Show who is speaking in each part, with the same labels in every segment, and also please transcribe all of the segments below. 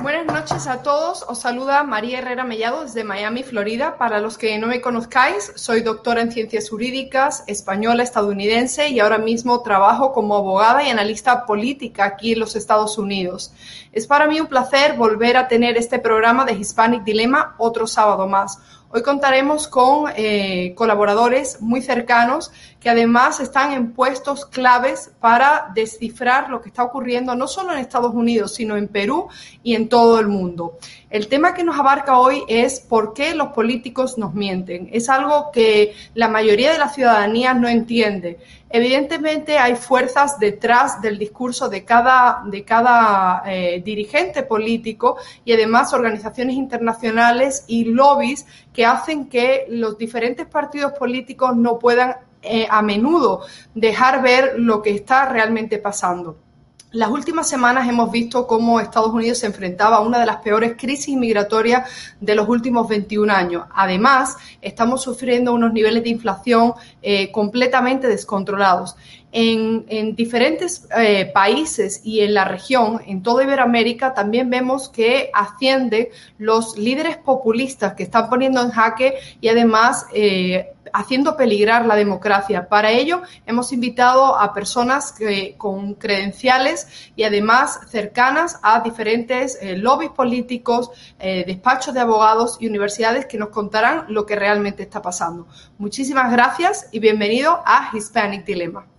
Speaker 1: Buenas noches a todos. Os saluda María Herrera Mellado desde Miami, Florida. Para los que no me conozcáis, soy doctora en ciencias jurídicas, española, estadounidense y ahora mismo trabajo como abogada y analista política aquí en los Estados Unidos. Es para mí un placer volver a tener este programa de Hispanic Dilemma otro sábado más Hoy contaremos con eh, colaboradores muy cercanos que además están en puestos claves para descifrar lo que está ocurriendo no solo en Estados Unidos, sino en Perú y en todo el mundo. El tema que nos abarca hoy es por qué los políticos nos mienten. Es algo que la mayoría de la ciudadanía no entiende. Evidentemente hay fuerzas detrás del discurso de cada, de cada eh, dirigente político y además organizaciones internacionales y lobbies que hacen que los diferentes partidos políticos no puedan eh, a menudo dejar ver lo que está realmente pasando. Las últimas semanas hemos visto cómo Estados Unidos se enfrentaba a una de las peores crisis migratorias de los últimos 21 años. Además, estamos sufriendo unos niveles de inflación eh, completamente descontrolados. En, diferentes eh, países y en la región, en toda Iberoamérica, también vemos que ascienden los líderes populistas que están poniendo en jaque y además eh, haciendo peligrar la democracia. Para ello, hemos invitado a personas con credenciales y además cercanas a diferentes eh, lobbies políticos, eh, despachos de abogados y universidades que nos contarán lo que realmente está pasando. Muchísimas gracias y bienvenido a Hispanic Dilemma.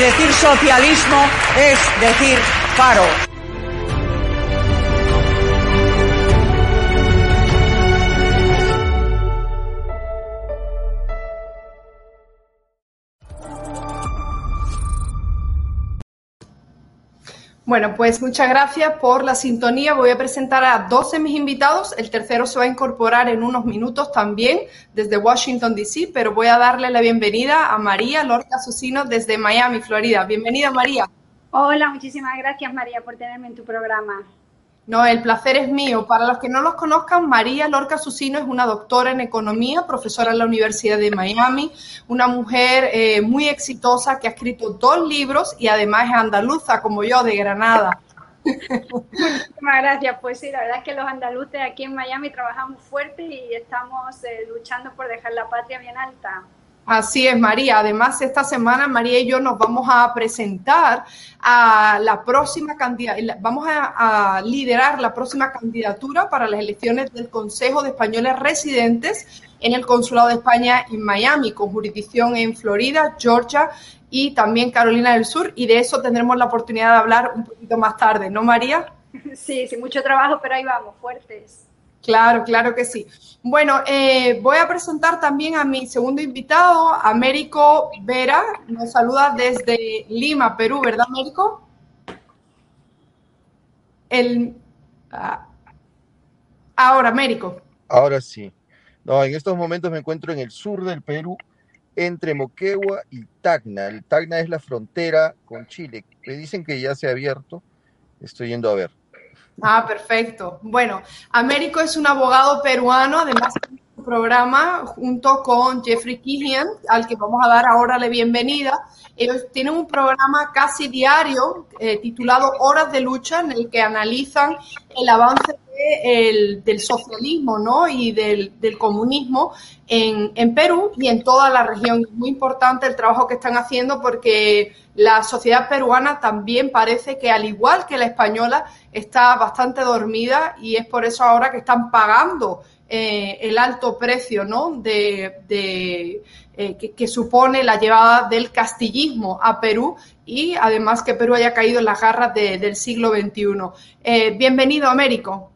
Speaker 2: Decir socialismo es decir paro.
Speaker 1: Bueno, pues muchas gracias por la sintonía. Voy a presentar a dos de mis invitados. El tercero se va a incorporar en unos minutos también desde Washington, D.C., pero voy a darle la bienvenida a María Lorca Susino desde Miami, Florida. Bienvenida, María.
Speaker 3: Hola, muchísimas gracias, María, por tenerme en tu programa.
Speaker 1: No, el placer es mío. Para los que no los conozcan, María Lorca Susino es una doctora en economía, profesora en la Universidad de Miami, una mujer eh, muy exitosa que ha escrito dos libros y además es andaluza, como yo, de Granada.
Speaker 3: Muchísimas gracias. Pues sí, la verdad es que los andaluces aquí en Miami trabajamos fuerte y estamos eh, luchando por dejar la patria bien alta.
Speaker 1: Así es, María. Además, esta semana María y yo nos vamos a presentar a la próxima candidatura, vamos a, liderar la próxima candidatura para las elecciones del Consejo de Españoles Residentes en el Consulado de España en Miami, con jurisdicción en Florida, Georgia y también Carolina del Sur. Y de eso tendremos la oportunidad de hablar un poquito más tarde, ¿no, María?
Speaker 3: Sí, sí, mucho trabajo, pero ahí vamos, fuertes.
Speaker 1: Claro, claro que sí. Bueno, eh, voy a presentar también a mi segundo invitado, Américo Vera. Nos saluda desde Lima, Perú, ¿verdad, Américo? El, ah, ahora, Américo.
Speaker 4: Ahora sí. No, en estos momentos me encuentro en el sur del Perú, entre Moquegua y Tacna. El Tacna es la frontera con Chile. Me dicen que ya se ha abierto. Estoy yendo a ver.
Speaker 1: Ah, perfecto. Bueno, Américo es un abogado peruano, además de un programa junto con Jeffrey Kihian, al que vamos a dar ahora la bienvenida. Ellos tienen un programa casi diario eh, titulado Horas de Lucha, en el que analizan el avance de del socialismo ¿no? y del, comunismo en, Perú y en toda la región. Es muy importante el trabajo que están haciendo porque la sociedad peruana también parece que, al igual que la española, está bastante dormida y es por eso ahora que están pagando eh, el alto precio ¿no? de, eh, que, supone la llevada del castillismo a Perú y además que Perú haya caído en las garras del siglo XXI. Eh, bienvenido, Américo.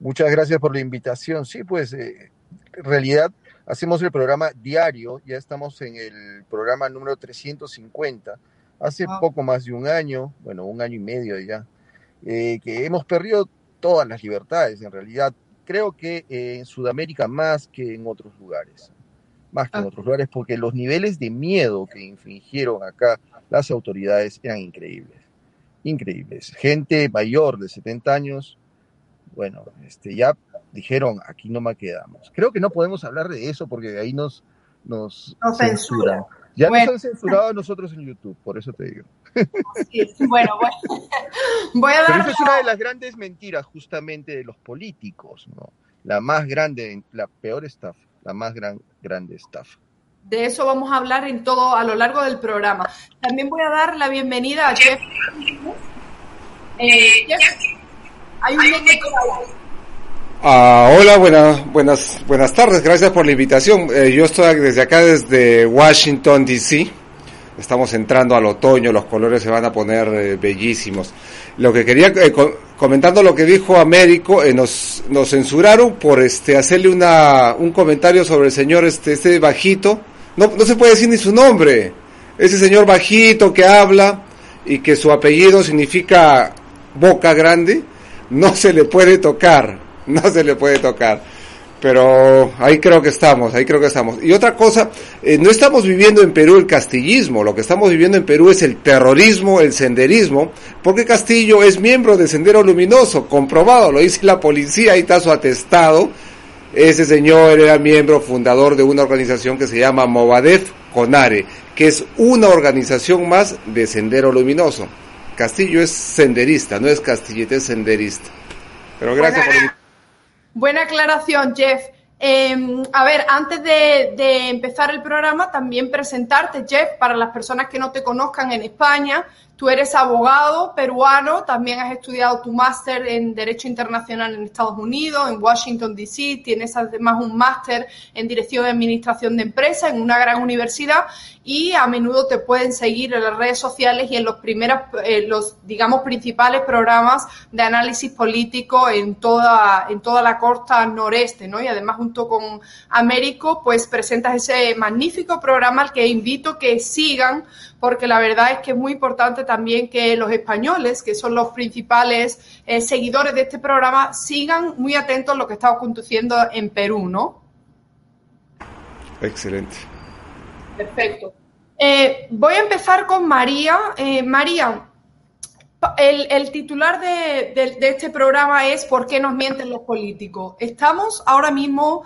Speaker 4: Muchas gracias por la invitación. Sí, pues en realidad hacemos el programa diario, ya estamos en el programa número 350, hace poco más de un año, bueno, un año y medio ya, que hemos perdido todas las libertades en realidad creo que en Sudamérica más que en otros lugares, más que en ah. otros lugares, porque los niveles de miedo que infringieron acá las autoridades eran increíbles, increíbles. Gente mayor de 70 años, bueno, este, ya dijeron, aquí no me quedamos. Creo que no podemos hablar de eso porque ahí nos, nos, censuran. Ya nos han censurado a nosotros en YouTube, por eso te digo.
Speaker 1: bueno, voy a dar.
Speaker 4: Pero esa es una de las grandes mentiras, justamente, de los políticos, ¿no? La más grande, la peor estafa, la más gran, grande estafa.
Speaker 1: De eso vamos a hablar en todo a lo largo del programa. También voy a dar la bienvenida a Jeff.
Speaker 5: Eh, hay un ah, hola, buenas, buenas, buenas tardes. Gracias por la invitación. Eh, yo estoy desde acá, desde Washington, D.C. Estamos entrando al otoño, los colores se van a poner eh, bellísimos. Lo que quería, eh, comentando lo que dijo Américo, nos, nos censuraron por este hacerle una, un comentario sobre el señor este, este bajito. No, no se puede decir ni su nombre. Ese señor bajito que habla y que su apellido significa boca grande, no se le puede tocar, no se le puede tocar pero ahí creo que estamos, ahí creo que estamos. Y otra cosa, eh, no estamos viviendo en Perú el castillismo, lo que estamos viviendo en Perú es el terrorismo, el senderismo, porque Castillo es miembro de Sendero Luminoso, comprobado, lo dice la policía, ahí está su atestado. Ese señor era miembro fundador de una organización que se llama Movadef Conare, que es una organización más de Sendero Luminoso. Castillo es senderista, no es castillete, es senderista. Pero gracias por
Speaker 1: Buena aclaración, Jeff. Em, a ver, antes de, empezar el programa, también presentarte, Jeff, para las personas que no te conozcan en España. Tú eres abogado peruano, también has estudiado tu máster en Derecho Internacional en Estados Unidos, en Washington, D.C., tienes además un máster en Dirección de Administración de Empresas en una gran universidad y a menudo te pueden seguir en las redes sociales y en los primeros, eh, los digamos principales programas de análisis político en toda, en toda la costa noreste, ¿no? Y además junto con Américo, pues presentas ese magnífico programa al que invito que sigan porque la verdad es que es muy importante también que los españoles, que son los principales eh, seguidores de este programa, sigan muy atentos a lo que está aconteciendo en Perú, ¿no?
Speaker 5: Excelente.
Speaker 1: Perfecto. Eh, voy a empezar con María. Eh, María, el, titular de, este programa es ¿Por qué nos mienten los políticos? Estamos ahora mismo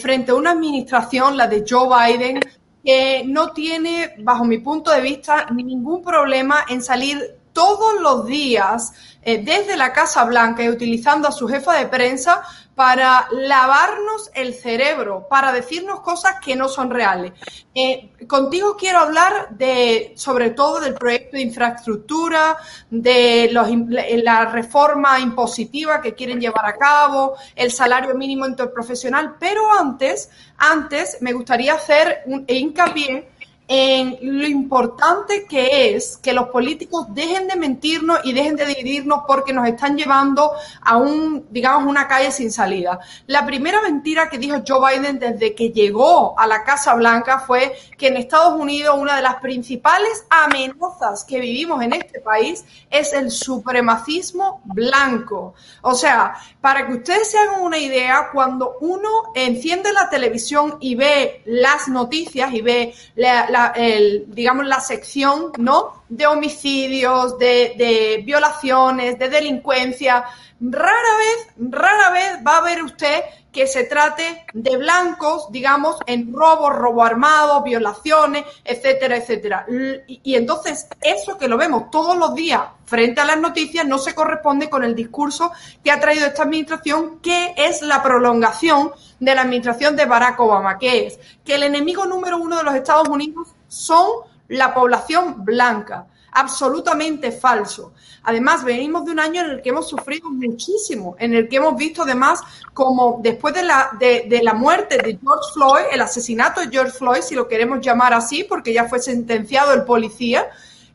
Speaker 1: frente a una administración, la de Joe Biden, que no tiene, bajo mi punto de vista, ningún problema en salir todos los días eh, desde la Casa Blanca y utilizando a su jefa de prensa para lavarnos el cerebro, para decirnos cosas que no son reales. Eh, contigo quiero hablar de, sobre todo, del proyecto de infraestructura, de la reforma impositiva que quieren llevar a cabo, el salario mínimo interprofesional, pero antes, antes me gustaría hacer un hincapié en lo importante que es que los políticos dejen de mentirnos y dejen de dividirnos porque nos están llevando a un, digamos, una calle sin salida. La primera mentira que dijo Joe Biden desde que llegó a la Casa Blanca fue que en Estados Unidos una de las principales amenazas que vivimos en este país es el supremacismo blanco. O sea, para que ustedes se hagan una idea, cuando uno enciende la televisión y ve las noticias y ve la, el, digamos, la sección, ¿no? de homicidios, de, de violaciones, de delincuencia, rara vez, rara vez va a ver usted que se trate de blancos, digamos, en robos, robo armado, violaciones, etcétera, etcétera. Y, entonces, eso que lo vemos todos los días frente a las noticias no se corresponde con el discurso que ha traído esta administración, que es la prolongación de la administración de Barack Obama, que es que el enemigo número uno de los Estados Unidos son la población blanca absolutamente falso. Además, venimos de un año en el que hemos sufrido muchísimo, en el que hemos visto además como después de la, de, la muerte de George Floyd, el asesinato de George Floyd, si lo queremos llamar así, porque ya fue sentenciado el policía,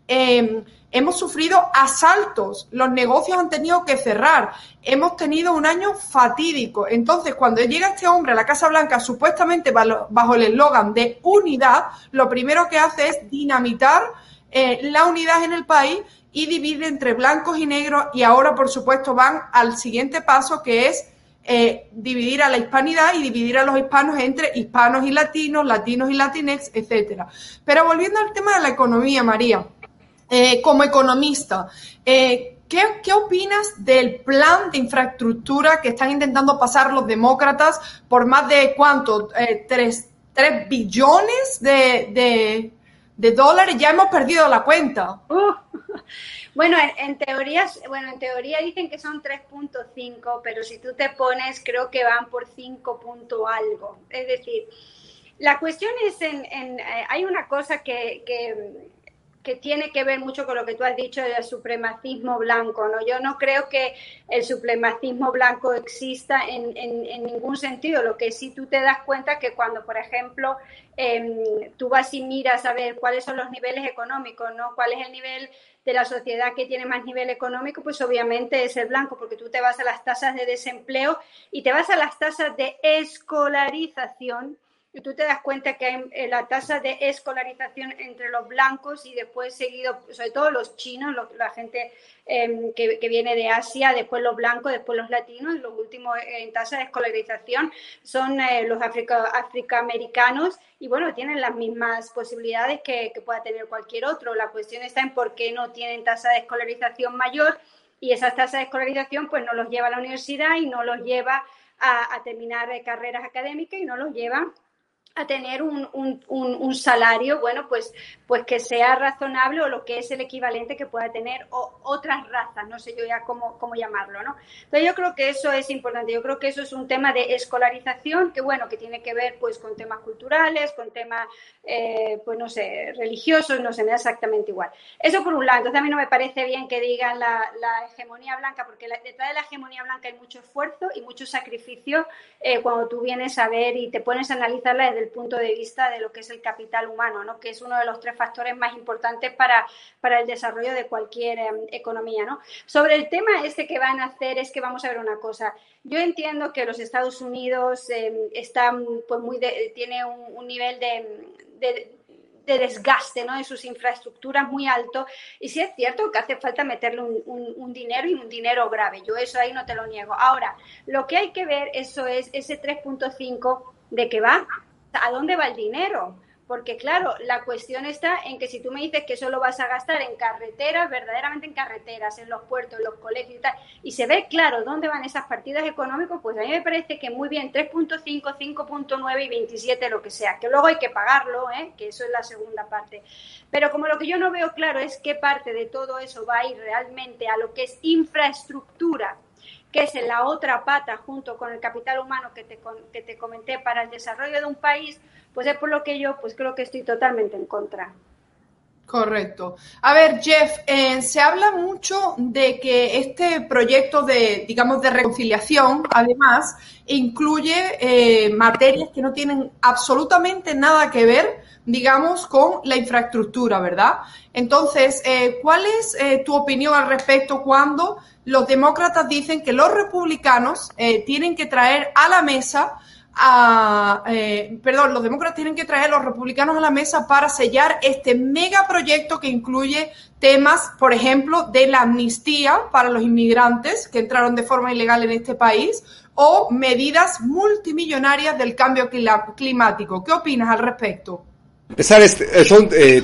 Speaker 1: em, hemos sufrido asaltos, los negocios han tenido que cerrar, hemos tenido un año fatídico. Entonces, cuando llega este hombre a la Casa Blanca, supuestamente bajo el eslogan de unidad, lo primero que hace es dinamitar eh, la unidad en el país y divide entre blancos y negros y ahora, por supuesto, van al siguiente paso que es eh, dividir a la hispanidad y dividir a los hispanos entre hispanos y latinos, latinos y latinex, etcétera. Pero volviendo al tema de la economía, María, eh, como economista, ¿qué, ¿qué, opinas del plan de infraestructura que están intentando pasar los demócratas por más de cuánto? tres, tres billones de, de dólares, ya hemos perdido la cuenta.
Speaker 3: Uh, bueno, en, teoría, bueno, en teoría dicen que son 3.5, pero si tú te pones, creo que van por 5 punto algo. Es decir, la cuestión es, en, en eh, hay una cosa que, que, que tiene que ver mucho con lo que tú has dicho del supremacismo blanco. ¿no? Yo no creo que el supremacismo blanco exista en, ningún sentido. Lo que sí tú te das cuenta que cuando, por ejemplo, em, tú vas y miras a ver cuáles son los niveles económicos, ¿no? cuál es el nivel de la sociedad que tiene más nivel económico, pues obviamente es el blanco, porque tú te vas a las tasas de desempleo y te vas a las tasas de escolarización tú te das cuenta que hay eh, la tasa de escolarización entre los blancos y después seguido, sobre todo los chinos, la gente em, que, viene de Asia, después los blancos, después los latinos, y los últimos en tasa de escolarización son eh, los afroamericanos y bueno, tienen las mismas posibilidades que, que pueda tener cualquier otro. La cuestión está en por qué no tienen tasa de escolarización mayor y esa tasa de escolarización pues no los lleva a la universidad y no los lleva a, a terminar eh, carreras académicas y no los lleva a tener un, un, un, salario, bueno, pues, pues que sea razonable o lo que es el equivalente que pueda tener otras razas, no sé yo ya cómo, cómo llamarlo, ¿no? Entonces yo creo que eso es importante, yo creo que eso es un tema de escolarización que, bueno, que tiene que ver pues con temas culturales, con temas, eh, pues no sé, religiosos, no sé, exactamente igual. Eso por un lado, entonces a mí no me parece bien que digan la, la hegemonía blanca, porque detrás de la hegemonía blanca hay mucho esfuerzo y mucho sacrificio eh, cuando tú vienes a ver y te pones a analizarla desde el punto de vista de lo que es el capital humano, ¿no? que es uno de los tres factores más importantes para, para el desarrollo de cualquier em, economía. ¿no? Sobre el tema este que van a hacer es que vamos a ver una cosa. Yo entiendo que los Estados Unidos eh, pues, muy tiene un, nivel de, de desgaste ¿no? de sus infraestructuras muy alto. Y sí es cierto que hace falta meterle un, un, dinero y un dinero grave. Yo eso ahí no te lo niego. Ahora, lo que hay que ver, eso es ese 3.5 de que va ¿a dónde va el dinero? Porque claro, la cuestión está en que si tú me dices que solo vas a gastar en carreteras, verdaderamente en carreteras, en los puertos, en los colegios y tal, y se ve claro dónde van esas partidas económicas, pues a mí me parece que muy bien 3.5, 5.9 y 27, lo que sea, que luego hay que pagarlo, ¿eh? que eso es la segunda parte. Pero como lo que yo no veo claro es qué parte de todo eso va a ir realmente a lo que es infraestructura que es la otra pata junto con el capital humano que te, que te comenté para el desarrollo de un país, pues es por lo que yo pues creo que estoy totalmente en contra.
Speaker 1: Correcto. A ver, Jeff, eh, se habla mucho de que este proyecto de, digamos, de reconciliación, además, incluye eh, materias que no tienen absolutamente nada que ver, digamos, con la infraestructura, ¿verdad? Entonces, eh, ¿cuál es tu opinión al respecto cuando los demócratas dicen que los republicanos eh, tienen que traer a la mesa eh, perdón, los demócratas tienen que traer a los republicanos a la mesa para sellar este megaproyecto que incluye temas, por ejemplo, de la amnistía para los inmigrantes que entraron de forma ilegal en este país o medidas multimillonarias del cambio climático. ¿Qué opinas al respecto?
Speaker 5: Empezar, este, son eh,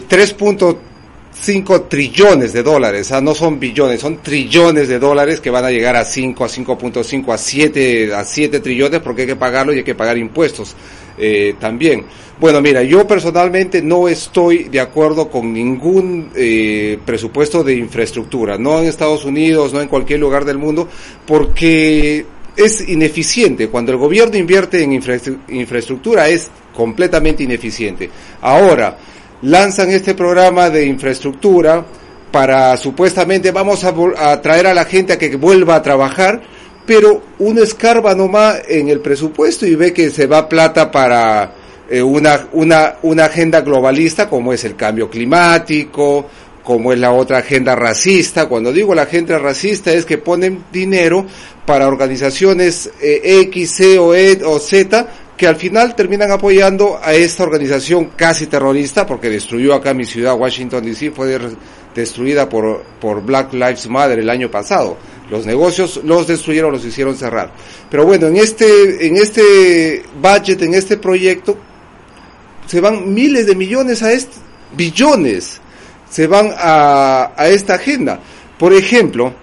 Speaker 5: 5 trillones de dólares, o no son billones, son trillones de dólares que van a llegar a 5, a 5.5, a 7, a 7 trillones porque hay que pagarlo y hay que pagar impuestos eh, también. Bueno, mira, yo personalmente no estoy de acuerdo con ningún eh, presupuesto de infraestructura, no en Estados Unidos, no en cualquier lugar del mundo, porque es ineficiente. Cuando el gobierno invierte en infraestructura es completamente ineficiente. Ahora, lanzan este programa de infraestructura para supuestamente vamos a, traer a la gente a que vuelva a trabajar, pero uno escarba nomás en el presupuesto y ve que se va plata para eh, una, una, una agenda globalista como es el cambio climático, como es la otra agenda racista. Cuando digo la agenda racista es que ponen dinero para organizaciones eh, X, C o, e, o Z que al final terminan apoyando a esta organización casi terrorista, porque destruyó acá mi ciudad, Washington DC, fue destruida por, por Black Lives Matter el año pasado. Los negocios los destruyeron, los hicieron cerrar. Pero bueno, en este, en este budget, en este proyecto, se van miles de millones a este, billones, se van a, a esta agenda. Por ejemplo,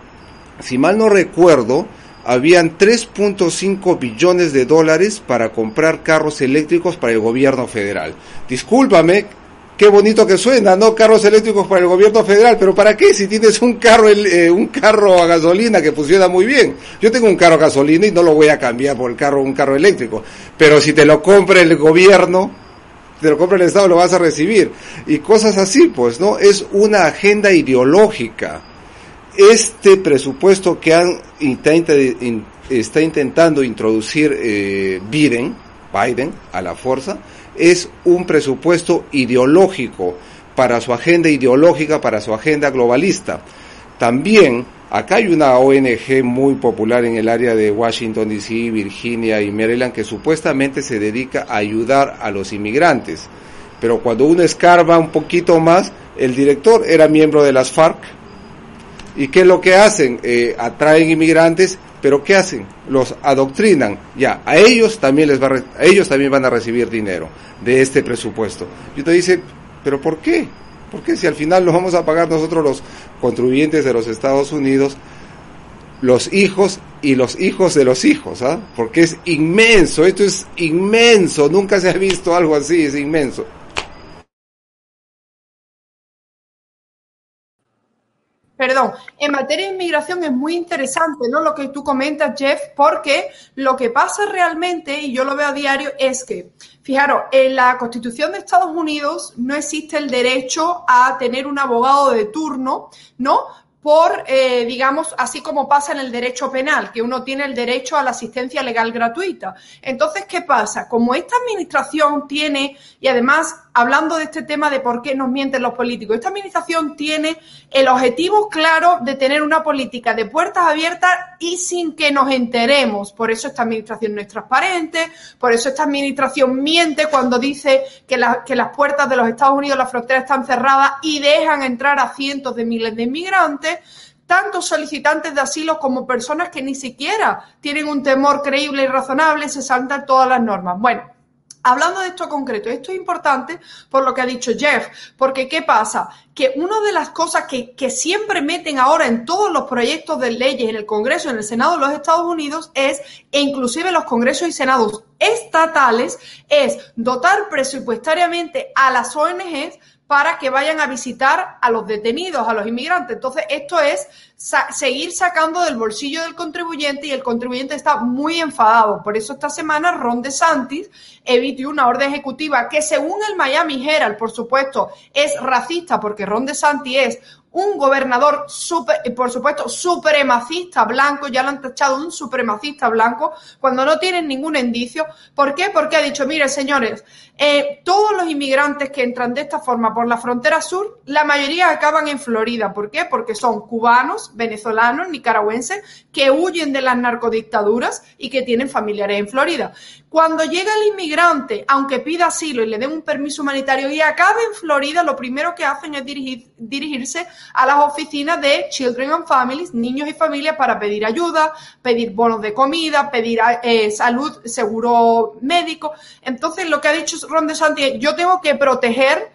Speaker 5: si mal no recuerdo, habían 3.5 billones de dólares para comprar carros eléctricos para el gobierno federal. Discúlpame, qué bonito que suena, ¿no? Carros eléctricos para el gobierno federal, pero ¿para qué si tienes un carro, eh, un carro a gasolina que funciona muy bien? Yo tengo un carro a gasolina y no lo voy a cambiar por el carro, un carro eléctrico, pero si te lo compra el gobierno, te lo compra el Estado, lo vas a recibir. Y cosas así, pues, ¿no? Es una agenda ideológica este presupuesto que han, está intentando introducir eh, Biden, Biden a la fuerza, es un presupuesto ideológico para su agenda ideológica, para su agenda globalista. También acá hay una ONG muy popular en el área de Washington DC, Virginia y Maryland que supuestamente se dedica a ayudar a los inmigrantes. Pero cuando uno escarba un poquito más, el director era miembro de las FARC, ¿Y qué es lo que hacen? Eh, atraen inmigrantes, pero ¿qué hacen? Los adoctrinan. Ya, a ellos también les va a, ellos también van a recibir dinero de este presupuesto. Y usted dice, ¿pero por qué? ¿Por qué si al final lo vamos a pagar nosotros los contribuyentes de los Estados Unidos, los hijos y los hijos de los hijos, ¿ah? Porque es inmenso, esto es inmenso, nunca se ha visto algo así, es inmenso.
Speaker 1: Perdón, en materia de inmigración es muy interesante ¿no? lo que tú comentas, Jeff, porque lo que pasa realmente, y yo lo veo a diario, es que, fijaros, en la Constitución de Estados Unidos no existe el derecho a tener un abogado de turno, ¿no? por, eh, digamos, así como pasa en el derecho penal, que uno tiene el derecho a la asistencia legal gratuita. Entonces, ¿qué pasa? Como esta administración tiene, y además, hablando de este tema de por qué nos mienten los políticos, esta administración tiene el objetivo claro de tener una política de puertas abiertas y sin que nos enteremos. Por eso esta administración no es transparente, por eso esta administración miente cuando dice que, que las puertas de los Estados Unidos, las fronteras están cerradas y dejan entrar a cientos de miles de inmigrantes tanto solicitantes de asilo como personas que ni siquiera tienen un temor creíble y razonable, se saltan todas las normas. Bueno, Hablando de esto concreto, esto es importante por lo que ha dicho Jeff, porque ¿qué pasa? Que una de las cosas que, siempre meten ahora en todos los proyectos de leyes en el Congreso, en el Senado de los Estados Unidos, es, e inclusive los Congresos y Senados estatales, es dotar presupuestariamente a las ONGs para que vayan a visitar a los detenidos, a los inmigrantes. Entonces, esto es seguir sacando del bolsillo del contribuyente y el contribuyente está muy enfadado. Por eso esta semana Ron DeSantis emitió una orden ejecutiva que según el Miami Herald, por supuesto, es racista porque Ron DeSantis es un gobernador, super, por supuesto, supremacista blanco, ya lo han tachado un supremacista blanco, cuando no tienen ningún indicio. ¿Por qué? Porque ha dicho, mire, señores, eh, todos los inmigrantes que entran de esta forma por la frontera sur, la mayoría acaban en Florida. ¿Por qué? Porque son cubanos, venezolanos, nicaragüenses, que huyen de las narcodictaduras y que tienen familiares en Florida. Cuando llega el inmigrante, aunque pida asilo y le den un permiso humanitario y acabe en Florida, lo primero que hacen es dirigirse a las oficinas de Children and Families, niños y familias, para pedir ayuda, pedir bonos de comida, pedir eh, salud, seguro médico. Entonces, lo que ha dicho Ron DeSantis, yo tengo que proteger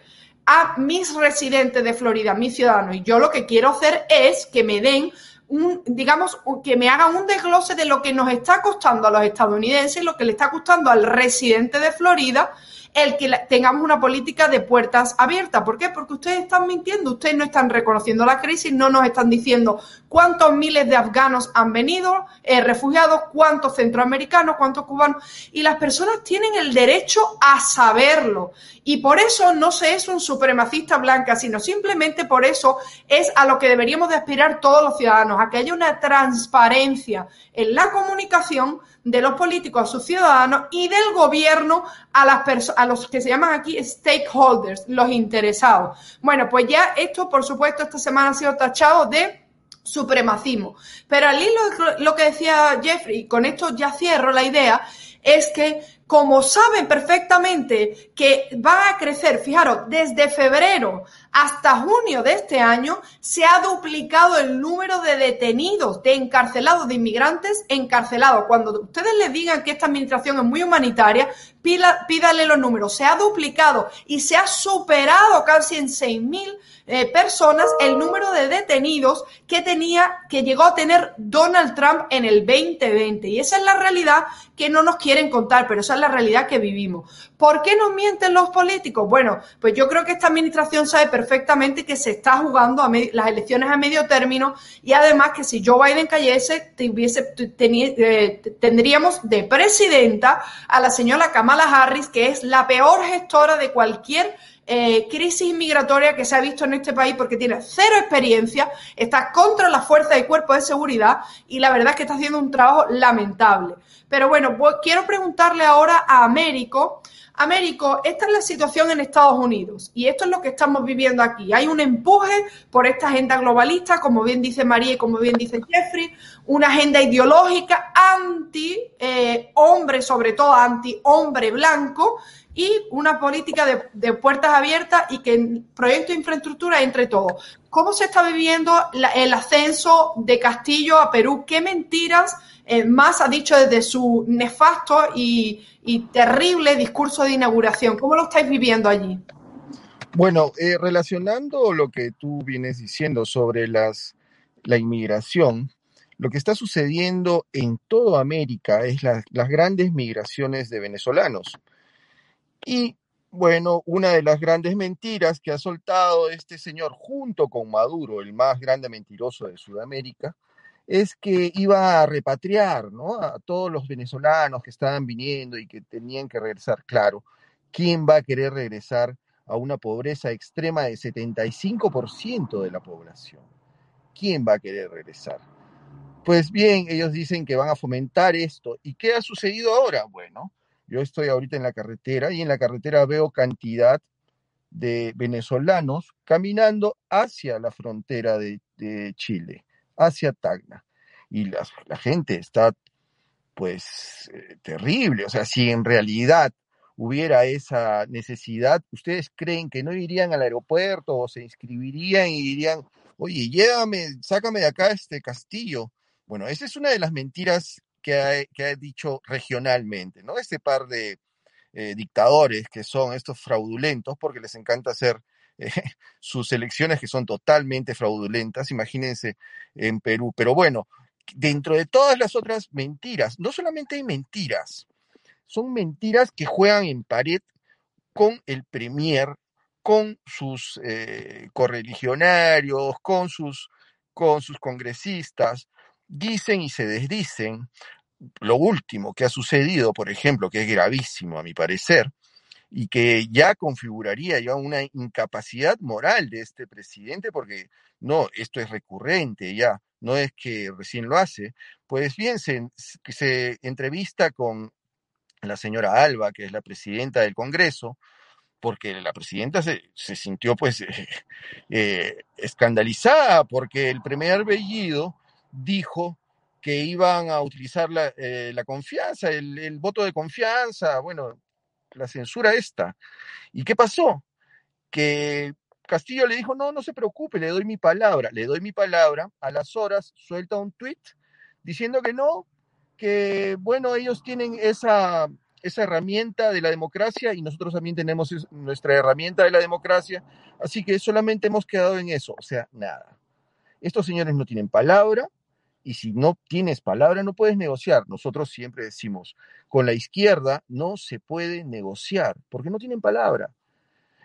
Speaker 1: a mis residentes de Florida, mis ciudadanos. Y yo lo que quiero hacer es que me den un, digamos, que me hagan un desglose de lo que nos está costando a los estadounidenses, lo que le está costando al residente de Florida el que tengamos una política de puertas abiertas. ¿Por qué? Porque ustedes están mintiendo, ustedes no están reconociendo la crisis, no nos están diciendo cuántos miles de afganos han venido, eh, refugiados, cuántos centroamericanos, cuántos cubanos. Y las personas tienen el derecho a saberlo. Y por eso no se es un supremacista blanca, sino simplemente por eso es a lo que deberíamos de aspirar todos los ciudadanos, a que haya una transparencia en la comunicación de los políticos a sus ciudadanos y del gobierno a, las a los que se llaman aquí stakeholders, los interesados. Bueno, pues ya esto, por supuesto, esta semana ha sido tachado de supremacismo. Pero al hilo lo que decía Jeffrey, con esto ya cierro la idea, es que como saben perfectamente que va a crecer, fijaros, desde febrero hasta junio de este año se ha duplicado el número de detenidos, de encarcelados, de inmigrantes encarcelados. Cuando ustedes les digan que esta administración es muy humanitaria, pídale los números. Se ha duplicado y se ha superado casi en 6.000 eh, personas el número de detenidos que tenía, que llegó a tener Donald Trump en el 2020. Y esa es la realidad que no nos quieren contar, pero esa es la realidad que vivimos. ¿Por qué nos mienten los políticos? Bueno, pues yo creo que esta administración sabe perfectamente que se está jugando a las elecciones a medio término y además que si Joe Biden cayese, eh, tendríamos de presidenta a la señora Kamala Harris, que es la peor gestora de cualquier eh, crisis migratoria que se ha visto en este país porque tiene cero experiencia, está contra las fuerzas y cuerpos de seguridad y la verdad es que está haciendo un trabajo lamentable. Pero bueno, quiero preguntarle ahora a Américo. Américo, esta es la situación en Estados Unidos y esto es lo que estamos viviendo aquí. Hay un empuje por esta agenda globalista, como bien dice María y como bien dice Jeffrey, una agenda ideológica anti eh, sobre todo anti hombre blanco, y una política de, puertas abiertas y que proyecto de infraestructura entre todos. ¿Cómo se está viviendo el ascenso de Castillo a Perú? ¿Qué mentiras eh, más ha dicho desde su nefasto y, terrible discurso de inauguración? ¿Cómo lo estáis viviendo allí?
Speaker 4: Bueno, eh, relacionando lo que tú vienes diciendo sobre las, la inmigración, lo que está sucediendo en toda América es las grandes migraciones de venezolanos. Y bueno, una de las grandes mentiras que ha soltado este señor junto con Maduro, el más grande mentiroso de Sudamérica, es que iba a repatriar ¿no? a todos los venezolanos que estaban viniendo y que tenían que regresar. Claro, ¿quién va a querer regresar a una pobreza extrema de 75% de la población? ¿Quién va a querer regresar? Pues bien, ellos dicen que van a fomentar esto. ¿Y qué ha sucedido ahora? Bueno, yo estoy ahorita en la carretera y en la carretera veo cantidad de venezolanos caminando hacia la frontera de, Chile, hacia Tacna. Y la, gente está pues eh, terrible. O sea, si en realidad hubiera esa necesidad, ¿ustedes creen que no irían al aeropuerto o se inscribirían y dirían, oye, llévame, sácame de acá este castillo? Bueno, esa es una de las mentiras que ha, dicho regionalmente, ¿no? Este par de eh, dictadores que son estos fraudulentos, porque les encanta hacer sus elecciones que son totalmente fraudulentas, imagínense en Perú. Pero bueno, dentro de todas las otras mentiras, no solamente hay mentiras, son mentiras que juegan en pared con el Premier, con sus eh, correligionarios, con sus, con sus congresistas, dicen y se desdicen, lo último que ha sucedido, por ejemplo, que es gravísimo a mi parecer, y que ya configuraría ya una incapacidad moral de este presidente, porque no, esto es recurrente ya, no es que recién lo hace, pues bien, se, se entrevista con la señora Alba, que es la presidenta del Congreso, porque la presidenta se, sintió pues eh, escandalizada porque el primer Bellido dijo que iban a utilizar la, eh, confianza, el, voto de confianza, bueno, la censura esta. ¿Y qué pasó? Que Castillo le dijo, no, no se preocupe, le doy mi palabra, le doy mi palabra, a las horas suelta un tweet diciendo que no, que bueno, ellos tienen esa, esa herramienta de la democracia y nosotros también tenemos nuestra herramienta de la democracia, así que solamente hemos quedado en eso, o sea, nada. Estos señores no tienen palabra y si no tienes palabra no puedes negociar. Nosotros siempre decimos, con la izquierda no se puede negociar porque no tienen palabra.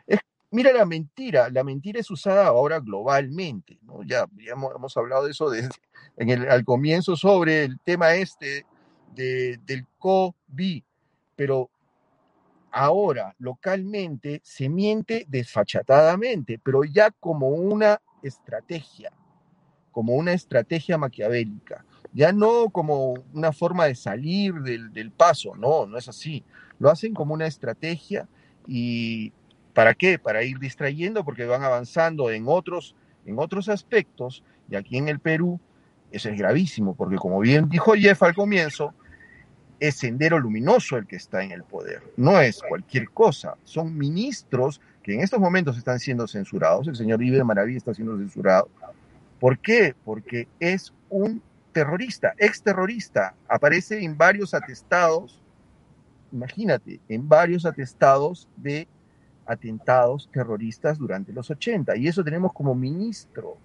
Speaker 4: Es, mira la mentira, la mentira es usada ahora globalmente. Ya, hemos, hablado de eso desde, en el, al comienzo sobre el tema este del COVID, pero ahora localmente se miente desfachatadamente, pero ya como una estrategia como una estrategia maquiavélica, ya no como una forma de salir del, paso, no, no es así. Lo hacen como una estrategia y ¿para qué? Para ir distrayendo porque van avanzando en otros, en otros aspectos y aquí en el Perú eso es gravísimo porque como bien dijo Jeff al comienzo, es Sendero Luminoso el que está en el poder, no es cualquier cosa, son ministros que en estos momentos están siendo censurados, el señor Ibe Maravilla está siendo censurado, ¿Por qué? Porque es un terrorista, exterrorista. Aparece en varios atestados, imagínate, en varios atestados de atentados terroristas durante los 80. Y eso tenemos como ministro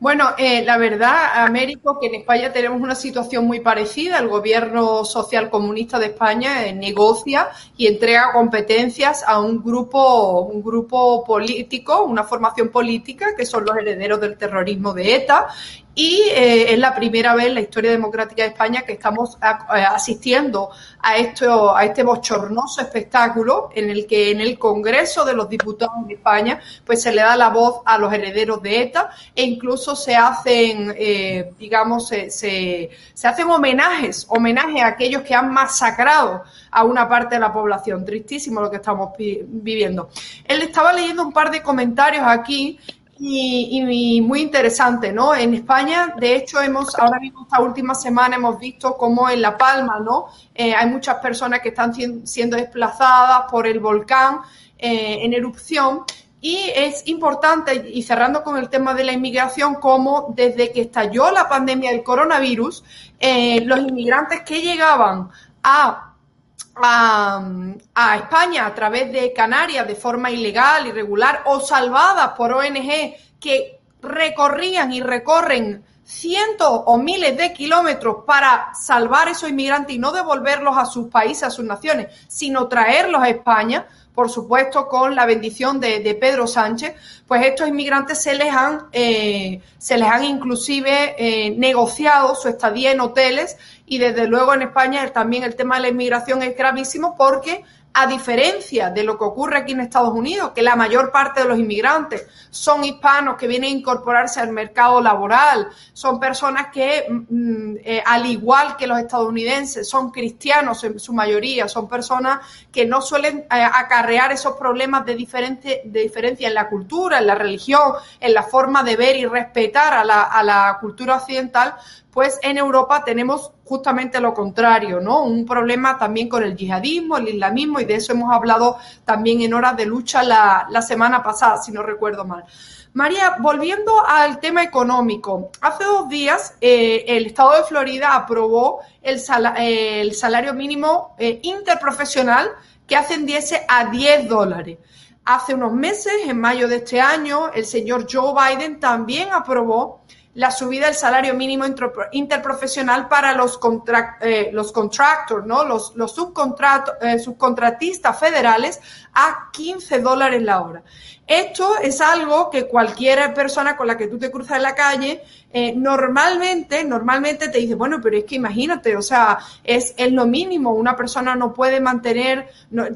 Speaker 1: bueno, eh, la verdad, Américo, que en España tenemos una situación muy parecida. El gobierno social comunista de España eh, negocia y entrega competencias a un grupo, un grupo político, una formación política, que son los herederos del terrorismo de ETA, y eh, es la primera vez en la historia democrática de España que estamos eh, asistiendo a, esto, a este bochornoso espectáculo en el que en el Congreso de los Diputados de España pues se le da la voz a los herederos de ETA e incluso se hacen, eh, digamos, se, se, se hacen homenajes, homenajes a aquellos que han masacrado a una parte de la población. Tristísimo lo que estamos viviendo. Él estaba leyendo un par de comentarios aquí y, muy interesante, ¿no? En España, de hecho, hemos ahora mismo esta última semana hemos visto cómo en La Palma, ¿no? Eh, hay muchas personas que están siendo desplazadas por el volcán eh, en erupción y es importante, y cerrando con el tema de la inmigración, como desde que estalló la pandemia del coronavirus, eh, los inmigrantes que llegaban a a, España a través de Canarias de forma ilegal, irregular o salvadas por ONG que recorrían y recorren cientos o miles de kilómetros para salvar a esos inmigrantes y no devolverlos a sus países, a sus naciones, sino traerlos a España, por supuesto con la bendición de, Pedro Sánchez, pues estos inmigrantes se les han, eh, se les han inclusive eh, negociado su estadía en hoteles y desde luego en España también el tema de la inmigración es gravísimo porque a diferencia de lo que ocurre aquí en Estados Unidos, que la mayor parte de los inmigrantes son hispanos que vienen a incorporarse al mercado laboral, son personas que, mm, eh, al igual que los estadounidenses, son cristianos en su mayoría, son personas que no suelen eh, acarrear esos problemas de, de diferencia en la cultura, en la religión, en la forma de ver y respetar a la cultura occidental, pues en Europa tenemos justamente lo contrario, ¿no? Un problema también con el yihadismo, el islamismo, y de eso hemos hablado también en horas de lucha la, semana pasada, si no recuerdo mal. María, volviendo al tema económico, hace dos días eh, el Estado de Florida aprobó el, salario mínimo eh, interprofesional que ascendiese a 10 dólares. Hace unos meses, en mayo de este año, el señor Joe Biden también aprobó la subida del salario mínimo interprofesional para los, eh, los contractors, ¿no? los, los eh, subcontratistas federales a 15 dólares la hora. Esto es algo que cualquier persona con la que tú te cruzas en la calle eh, normalmente, normalmente te dice, bueno, pero es que imagínate, o sea, es, es lo mínimo, una persona no puede mantener,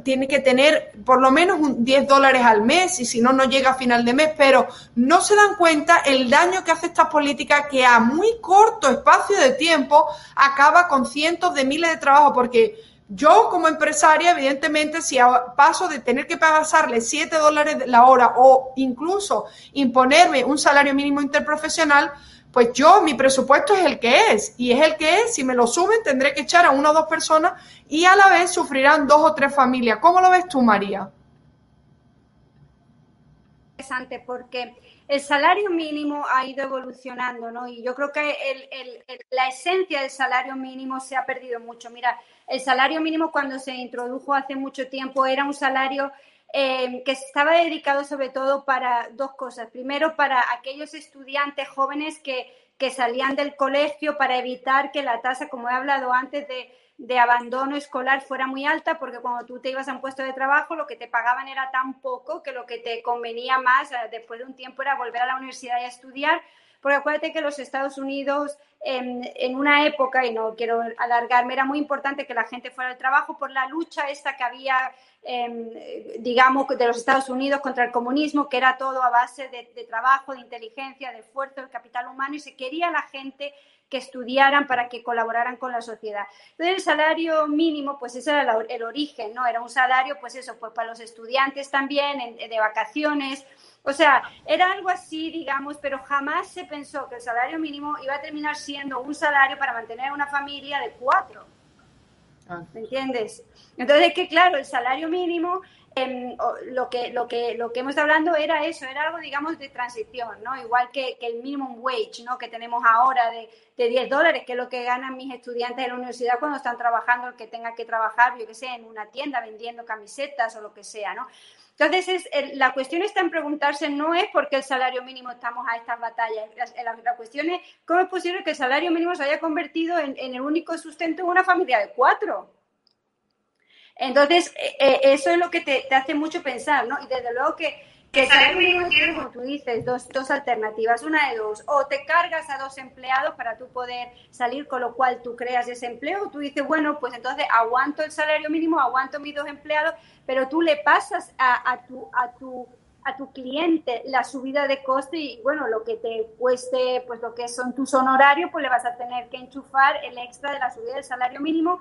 Speaker 1: tiene que tener por lo menos un 10 dólares al mes y si no, no llega a final de mes, pero no se dan cuenta el daño que hace esta política que a muy corto espacio de tiempo acaba con cientos de miles de trabajos, porque yo como empresaria, evidentemente, si paso de tener que pagarle 7 dólares la hora o incluso imponerme un salario mínimo interprofesional, pues yo, mi presupuesto es el que es, y es el que es, si me lo suben tendré que echar a una o dos personas y a la vez sufrirán dos o tres familias. ¿Cómo lo ves tú, María?
Speaker 3: interesante porque el salario mínimo ha ido evolucionando, ¿no? Y yo creo que la esencia del salario mínimo se ha perdido mucho. Mira, el salario mínimo cuando se introdujo hace mucho tiempo era un salario eh, que estaba dedicado sobre todo para dos cosas. Primero, para aquellos estudiantes jóvenes que, salían del colegio para evitar que la tasa, como he hablado antes, de de abandono escolar fuera muy alta, porque cuando tú te ibas a un puesto de trabajo, lo que te pagaban era tan poco que lo que te convenía más eh, después de un tiempo era volver a la universidad y a estudiar, porque acuérdate que los Estados Unidos en, una época, y no quiero alargarme, era muy importante que la gente fuera al trabajo por la lucha esta que había, em, digamos, de los Estados Unidos contra el comunismo, que era todo a base de, de trabajo, de inteligencia, de esfuerzo, del capital humano, y se quería la gente que estudiaran para que colaboraran con la sociedad. Entonces el salario mínimo, pues ese era el origen, ¿no? Era un salario, pues eso, pues para los estudiantes también, de vacaciones. O sea, era algo así, digamos, pero jamás se pensó que el salario mínimo iba a terminar siendo un salario para mantener una familia de cuatro. Ah. ¿Me entiendes? Entonces, es que claro, el salario mínimo lo, que, lo, que, lo que hemos estado hablando era eso, era algo, digamos, de transición, ¿no? Igual que, el minimum wage, ¿no? Que tenemos ahora de, de, 10 dólares, que es lo que ganan mis estudiantes de la universidad cuando están trabajando, el que tenga que trabajar, yo que sé, en una tienda vendiendo camisetas o lo que sea, ¿no? Entonces, es, la cuestión está en preguntarse, no es porque el salario mínimo estamos a estas batallas, la, la, cuestión es cómo es posible que el salario mínimo se haya convertido en, en el único sustento de una familia de cuatro. Entonces, eh, eso es lo que te, hace mucho pensar, ¿no? Y desde luego que, que salario mínimo tiene, como tú dices, dos, dos alternativas, una de dos, o te cargas a dos empleados para tú poder salir, con lo cual tú creas ese empleo, o tú dices, bueno, pues entonces aguanto el salario mínimo, aguanto mis dos empleados, pero tú le pasas a, a tu... A tu a tu cliente la subida de coste y bueno, lo que te cueste, pues lo que son tus honorarios, pues le vas a tener que enchufar el extra de la subida del salario mínimo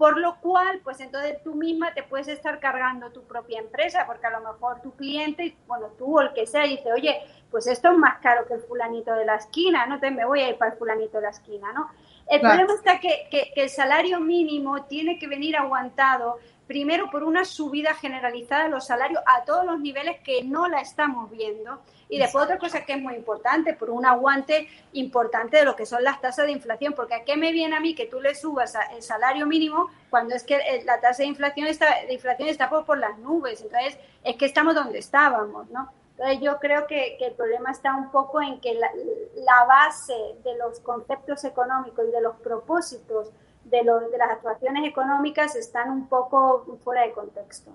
Speaker 3: por lo cual, pues entonces tú misma te puedes estar cargando tu propia empresa, porque a lo mejor tu cliente, bueno, tú o el que sea, dice, oye, pues esto es más caro que el fulanito de la esquina, ¿no? Entonces me voy a ir para el fulanito de la esquina, ¿no? El problema está que, que, el salario mínimo tiene que venir aguantado primero por una subida generalizada de los salarios a todos los niveles que no la estamos viendo y después otra cosa que es muy importante, por un aguante importante de lo que son las tasas de inflación, porque ¿a qué me viene a mí que tú le subas el salario mínimo cuando es que eh, la tasa de inflación está, de inflación está por, las nubes? Entonces, es que estamos donde estábamos, ¿no? Entonces yo creo que, el problema está un poco en que la, la, base de los conceptos económicos y de los propósitos de, los, de las actuaciones económicas están un poco fuera de contexto.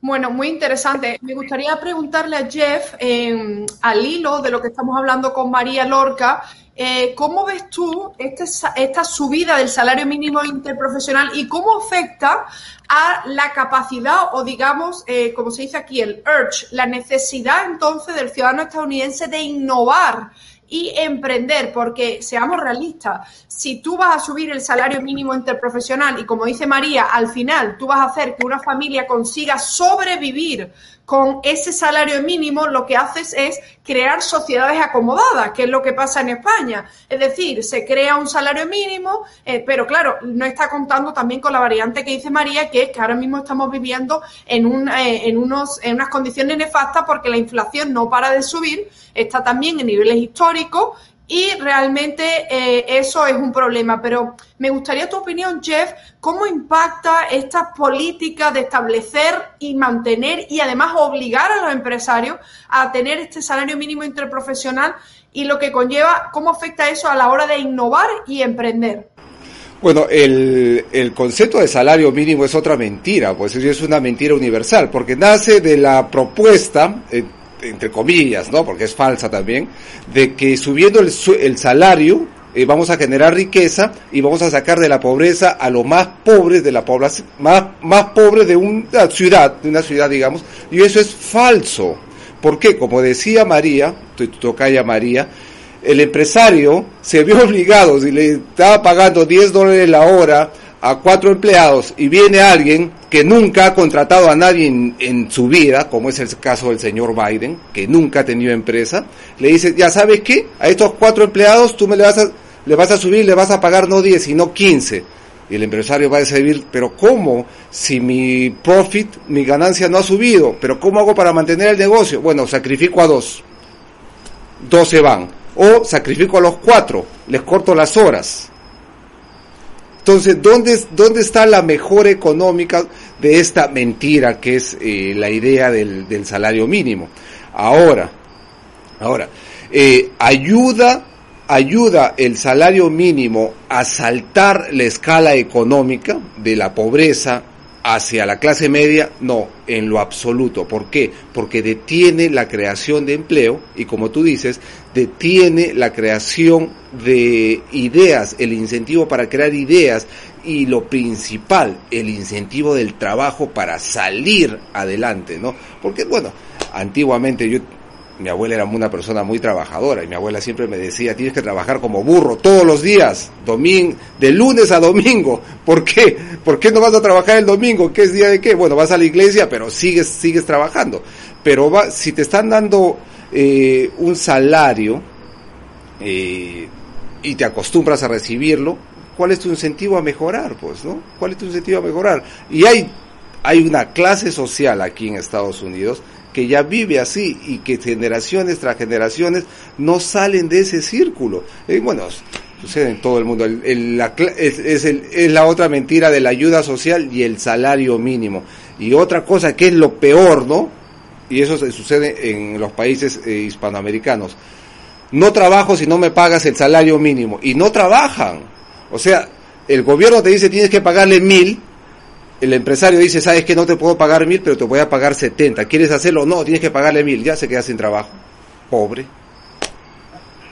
Speaker 1: Bueno, muy interesante. Me gustaría preguntarle a Jeff, eh, al hilo de lo que estamos hablando con María Lorca, eh, ¿cómo ves tú este, esta subida del salario mínimo interprofesional y cómo afecta a la capacidad o digamos, eh, como se dice aquí, el urge, la necesidad entonces del ciudadano estadounidense de innovar? Y emprender, porque seamos realistas, si tú vas a subir el salario mínimo interprofesional y como dice María, al final tú vas a hacer que una familia consiga sobrevivir con ese salario mínimo, lo que haces es crear sociedades acomodadas, que es lo que pasa en España. Es decir, se crea un salario mínimo, eh, pero claro, no está contando también con la variante que dice María, que es que ahora mismo estamos viviendo en, eh, unos, en unas condiciones nefastas porque la inflación no para de subir, está también en niveles históricos y realmente eh, eso es un problema. Pero me gustaría tu opinión, Jeff, cómo impacta esta política de establecer y mantener y además obligar a los empresarios a tener este salario mínimo interprofesional y lo que conlleva, cómo afecta eso a la hora de innovar y emprender.
Speaker 5: Bueno, el, el, concepto de salario mínimo es otra mentira, pues es una mentira universal, porque nace de la propuesta, eh, entre comillas, ¿no? Porque es falsa también, de que subiendo el, el salario eh, vamos a generar riqueza y vamos a sacar de la pobreza a los más pobres de la población, más, más pobres de una ciudad, de una ciudad, digamos, y eso es falso. ¿Por qué? Como decía María, tu tocaya María, el empresario se vio obligado, si le estaba pagando 10 dólares la hora a cuatro empleados y viene alguien que nunca ha contratado a nadie en, su vida, como es el caso del señor Biden, que nunca ha tenido empresa, le dice, ya sabes qué, a estos cuatro empleados tú me le vas a, le vas a subir, le vas a pagar no 10, sino 15. Y el empresario va a decir, pero ¿cómo? Si mi profit, mi ganancia no ha subido, pero ¿cómo hago para mantener el negocio? Bueno, sacrifico a dos. Dos se van. O sacrifico a los cuatro, les corto las horas. Entonces, ¿dónde, ¿dónde está la mejora económica de esta mentira que es eh, la idea del, del, salario mínimo? Ahora, ahora, eh, ayuda, ayuda el salario mínimo a saltar la escala económica de la pobreza hacia la clase media, no, en lo absoluto. ¿Por qué? Porque detiene la creación de empleo y como tú dices, detiene la creación de ideas, el incentivo para crear ideas y lo principal, el incentivo del trabajo para salir adelante, ¿no? Porque bueno, antiguamente yo mi abuela era una persona muy trabajadora y mi abuela siempre me decía, tienes que trabajar como burro todos los días, de lunes a domingo. ¿Por qué? ¿Por qué no vas a trabajar el domingo? ¿Qué es día de qué? Bueno, vas a la iglesia, pero sigues, sigues trabajando. Pero va, si te están dando eh, un salario eh, y te acostumbras a recibirlo, ¿cuál es tu incentivo a mejorar? Pues, ¿no? ¿Cuál es tu incentivo a mejorar? Y hay, hay una clase social aquí en Estados Unidos que ya vive así y que generaciones tras generaciones no salen de ese círculo. Y bueno, sucede en todo el mundo. El, la, es, es, el, es, la otra mentira de la ayuda social y el salario mínimo. Y otra cosa que es lo peor, ¿no? Y eso se sucede en los países eh, hispanoamericanos. No trabajo si no me pagas el salario mínimo. Y no trabajan. O sea, el gobierno te dice tienes que pagarle mil el empresario dice, sabes que no te puedo pagar mil, pero te voy a pagar setenta. ¿Quieres hacerlo? No, tienes que pagarle mil. Ya se queda sin trabajo. Pobre.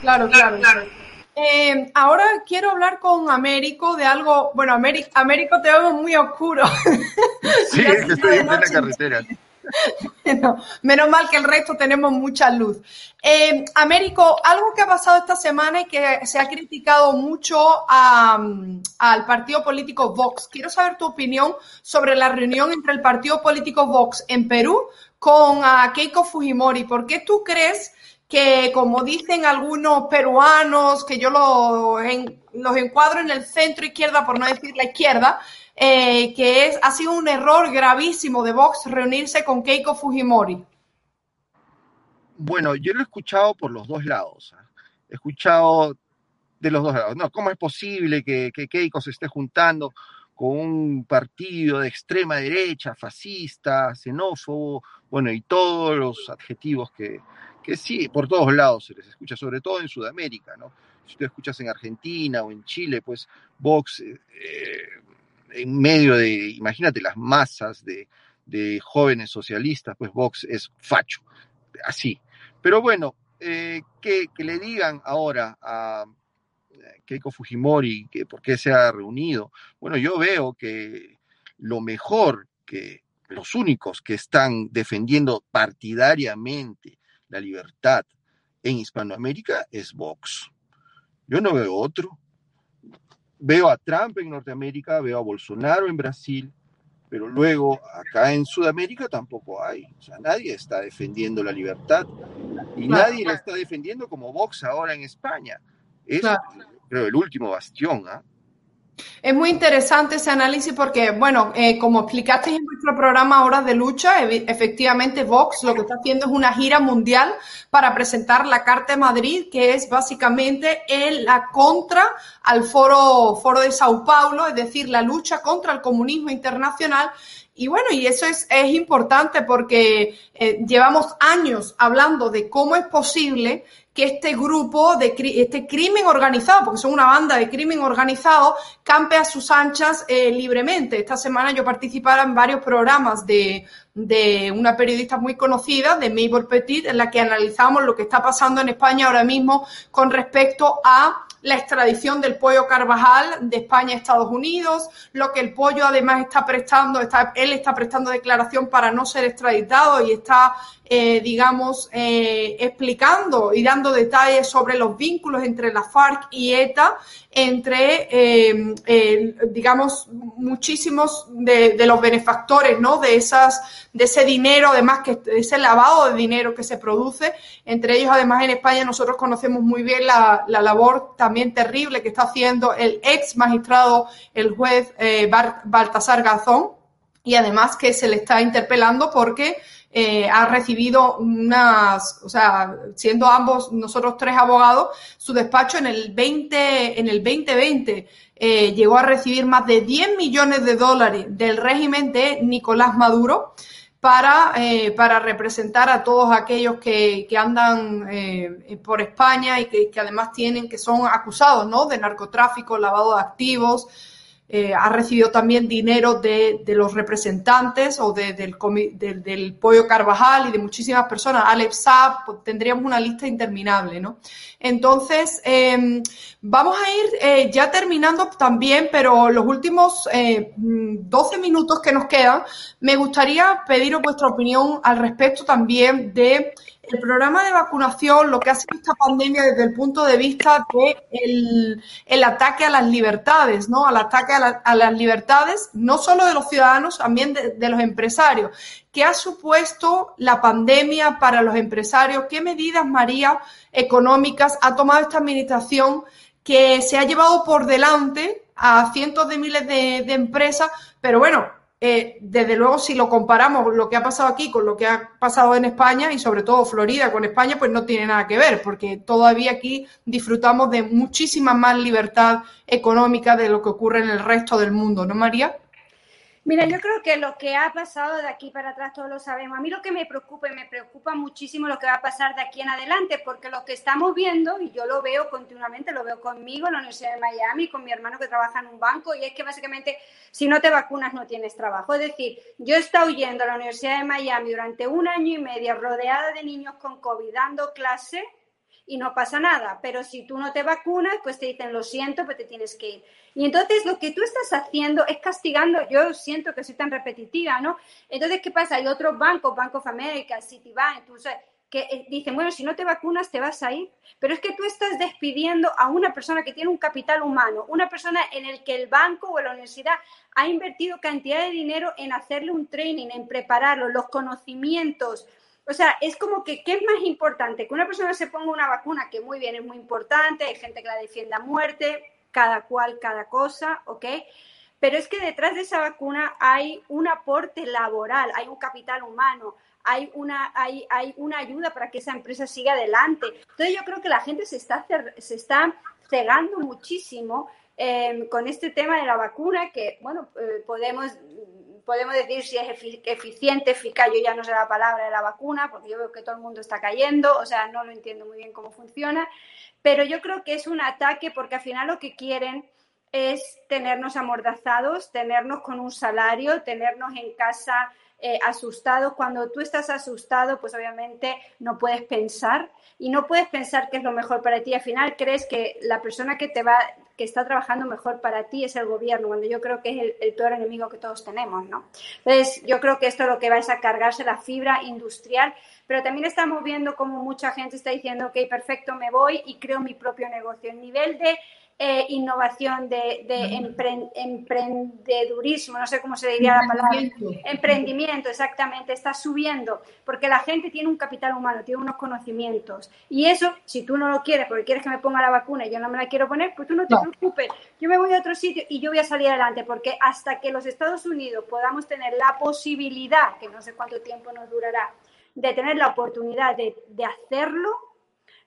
Speaker 1: Claro, claro. claro. Eh, ahora quiero hablar con Américo de algo. Bueno, Américo, Américo te veo muy oscuro.
Speaker 4: Sí, es que estoy en la carretera.
Speaker 1: No, menos mal que el resto tenemos mucha luz. Eh, Américo, algo que ha pasado esta semana y que se ha criticado mucho al partido político Vox. Quiero saber tu opinión sobre la reunión entre el partido político Vox en Perú con a Keiko Fujimori. ¿Por qué tú crees que, como dicen algunos peruanos, que yo lo en, los encuadro en el centro izquierda, por no decir la izquierda, eh, que es, ha sido un error gravísimo de Vox reunirse con Keiko Fujimori?
Speaker 4: Bueno, yo lo he escuchado por los dos lados. ¿eh? He escuchado de los dos lados. No, ¿cómo es posible que, Keiko se esté juntando con un partido de extrema derecha, fascista, xenófobo, bueno, y todos los adjetivos que, que sí, por todos lados se les escucha, sobre todo en Sudamérica, ¿no? Si tú escuchas en Argentina o en Chile, pues Vox, eh, en medio de, imagínate, las masas de, de, jóvenes socialistas, pues Vox es facho, así. Pero bueno, eh, que, le digan ahora a Keiko Fujimori que por qué se ha reunido, bueno, yo veo que lo mejor que los únicos que están defendiendo partidariamente la libertad en Hispanoamérica es Vox. Yo no veo otro. Veo a Trump en Norteamérica, veo a Bolsonaro en Brasil, pero luego acá en Sudamérica tampoco hay. O sea, nadie está defendiendo la libertad y claro. nadie la está defendiendo como Vox ahora en España. Es, claro. creo, el último bastión. ¿eh?
Speaker 1: Es muy interesante ese análisis porque, bueno, eh, como explicaste en nuestro programa Horas de Lucha, efectivamente Vox lo que está haciendo es una gira mundial para presentar la Carta de Madrid, que es básicamente el, la contra al foro, foro de Sao Paulo, es decir, la lucha contra el comunismo internacional. Y bueno, y eso es, es importante porque eh, llevamos años hablando de cómo es posible este grupo de este crimen organizado, porque son una banda de crimen organizado, campe a sus anchas eh, libremente. Esta semana yo participaba en varios programas de, de una periodista muy conocida, de Mabel Petit, en la que analizamos lo que está pasando en España ahora mismo con respecto a la extradición del pollo Carvajal de España a Estados Unidos, lo que el pollo además está prestando, está, él está prestando declaración para no ser extraditado y está, eh, digamos, eh, explicando y dando detalles sobre los vínculos entre la FARC y ETA, entre, eh, digamos, muchísimos de, los benefactores, ¿no? De esas, de ese dinero, además que ese lavado de dinero que se produce. Entre ellos, además, en España nosotros conocemos muy bien la, la labor también terrible que está haciendo el ex magistrado, el juez Baltasar Gazón, y además que se le está interpelando porque eh, ha recibido unas, o sea, siendo ambos nosotros tres abogados, su despacho en el 20, en el 2020 eh, llegó a recibir más de 10 millones de dólares del régimen de Nicolás Maduro para, eh, para representar a todos aquellos que, que andan por España y que, que, además tienen, que son acusados, ¿no? De narcotráfico, lavado de activos, eh, ha recibido también dinero de, de los representantes o de, del, del, del, Pollo Carvajal y de muchísimas personas, Alex Saab, pues, tendríamos una lista interminable, ¿no? Entonces, eh, vamos a ir eh, ya terminando también, pero los últimos 12 eh, minutos que nos quedan, me gustaría pediros vuestra opinión al respecto también de el programa de vacunación, lo que ha sido esta pandemia desde el punto de vista de el, el ataque a las libertades, ¿no? Al ataque a, la, las libertades, no solo de los ciudadanos, también de, los empresarios. ¿Qué ha supuesto la pandemia para los empresarios? ¿Qué medidas, María, económicas ha tomado esta administración que se ha llevado por delante a cientos de miles de empresas? Pero bueno, eh, desde luego, si lo comparamos lo que ha pasado aquí con lo que ha pasado en España y sobre todo Florida con España, pues no tiene nada que ver, porque todavía aquí disfrutamos de muchísima más libertad económica de lo que ocurre en el resto del mundo, ¿no, María?
Speaker 3: Mira, yo creo que lo que ha pasado de aquí para atrás todos lo sabemos. A mí lo que me preocupa y me preocupa muchísimo lo que va a pasar de aquí en adelante, porque lo que estamos viendo, y yo lo veo continuamente, lo veo conmigo en la Universidad de Miami, con mi hermano que trabaja en un banco, y es que básicamente si no te vacunas no tienes trabajo. Es decir, yo he estado yendo a la Universidad de Miami durante un año y medio rodeada de niños con COVID dando clase y no pasa nada. Pero si tú no te vacunas, pues te dicen, lo siento, pues te tienes que ir. Y entonces lo que tú estás haciendo es castigando, yo siento que soy tan repetitiva, ¿no? Entonces, ¿qué pasa? Hay otros bancos, Bank of America, Citibank, sabes, que eh, dicen, bueno, si no te vacunas te vas a ir, pero es que tú estás despidiendo a una persona que tiene un capital humano, una persona en el que el banco o la universidad ha invertido cantidad de dinero en hacerle un training, en prepararlo, los conocimientos, o sea, es como que, ¿qué es más importante? Que una persona se ponga una vacuna, que muy bien, es muy importante, hay gente que la defiende a muerte, cada cual, cada cosa, ¿ok? Pero es que detrás de esa vacuna hay un aporte laboral, hay un capital humano, hay una, hay, hay una ayuda para que esa empresa siga adelante. Entonces yo creo que la gente se está, se está cegando muchísimo eh, con este tema de la vacuna, que, bueno, eh, podemos podemos decir si es eficiente, eficaz, yo ya no sé la palabra de la vacuna, porque yo veo que todo el mundo está cayendo, o sea, no lo entiendo muy bien cómo funciona, pero yo creo que es un ataque porque al final lo que quieren es tenernos amordazados, tenernos con un salario, tenernos en casa eh, asustados. Cuando tú estás asustado, pues obviamente no puedes pensar y no puedes pensar qué es lo mejor para ti. Al final crees que la persona que te va, que está trabajando mejor para ti es el gobierno, cuando yo creo que es el, peor enemigo que todos tenemos, ¿no? Entonces, yo creo que esto lo que va a cargarse la fibra industrial, pero también estamos viendo como mucha gente está diciendo, ok, perfecto, me voy y creo mi propio negocio. El nivel de eh, innovación, de, de empre, emprendedurismo, no sé cómo se diría la palabra, emprendimiento, exactamente, está subiendo, porque la gente tiene un capital humano, tiene unos conocimientos. Y eso, si tú no lo quieres, porque quieres que me ponga la vacuna y yo no me la quiero poner, pues tú no te no. preocupes, yo me voy a otro sitio y yo voy a salir adelante, porque hasta que los Estados Unidos podamos tener la posibilidad, que no sé cuánto tiempo nos durará, de tener la oportunidad de, de hacerlo,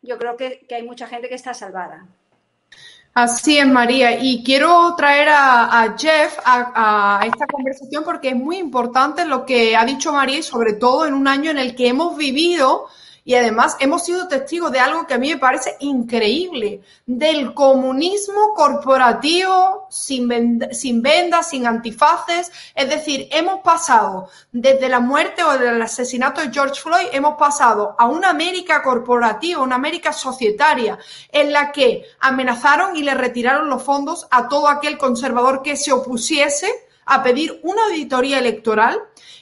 Speaker 3: yo creo que, que hay mucha gente que está salvada.
Speaker 1: Así es, María. Y quiero traer a, Jeff a, a, esta conversación porque es muy importante lo que ha dicho María y sobre todo en un año en el que hemos vivido y además hemos sido testigos de algo que a mí me parece increíble, del comunismo corporativo sin, venda, sin vendas, sin antifaces. Es decir, hemos pasado desde la muerte o del asesinato de George Floyd, hemos pasado a una América corporativa, una América societaria, en la que amenazaron y le retiraron los fondos a todo aquel conservador que se opusiese a pedir una auditoría electoral.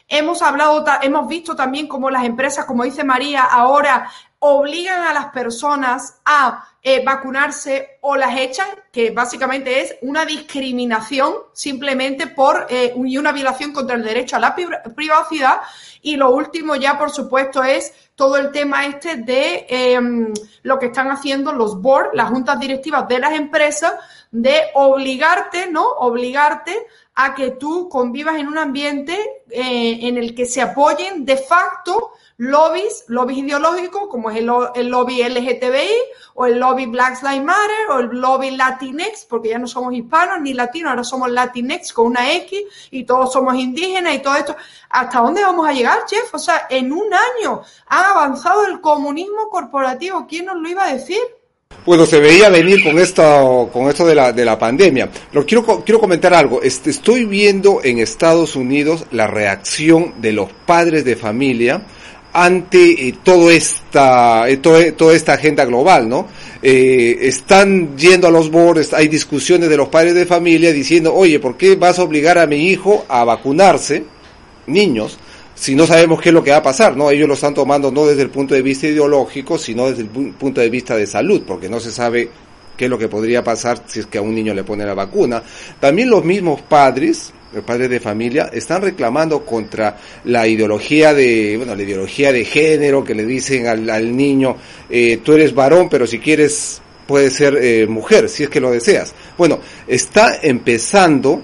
Speaker 1: Hemos hablado, hemos visto también cómo las empresas, como dice María, ahora obligan a las personas a eh, vacunarse o las echan, que básicamente es una discriminación simplemente por eh, y una violación contra el derecho a la privacidad. Y lo último ya, por supuesto, es todo el tema este de em, lo que están haciendo los boards, las juntas directivas de las empresas, de obligarte, ¿no? Obligarte a que tú convivas en un ambiente eh, en el que se apoyen de facto lobbies, lobbies ideológicos, como es el, lobby LGTBI o el lobby Black Lives Matter o el lobby Latinx, porque ya no somos hispanos ni latinos, ahora somos Latinx con una X y todos somos indígenas y todo esto. ¿Hasta dónde vamos a llegar, Jeff? O sea, en un año ha avanzado el comunismo corporativo. ¿Quién nos lo iba a decir?
Speaker 5: Bueno, se veía venir con esto, con esto de la, de la pandemia. Pero quiero, quiero comentar algo. Este, estoy viendo en Estados Unidos la reacción de los padres de familia ante eh, todo esta, eh, toda esta agenda global, ¿no? Eh, están yendo a los bordes, hay discusiones de los padres de familia diciendo, oye, ¿por qué vas a obligar a mi hijo a vacunarse, niños, si no sabemos qué es lo que va a pasar, ¿no? Ellos lo están tomando no desde el punto de vista ideológico, sino desde el punto de vista de salud, porque no se sabe qué es lo que podría pasar si es que a un niño le ponen la vacuna. También los mismos padres, padres de familia, están reclamando contra la ideología de, bueno, la ideología de género que le dicen al, niño, eh, tú eres varón, pero si quieres puedes ser eh, mujer, si es que lo deseas. Bueno, está empezando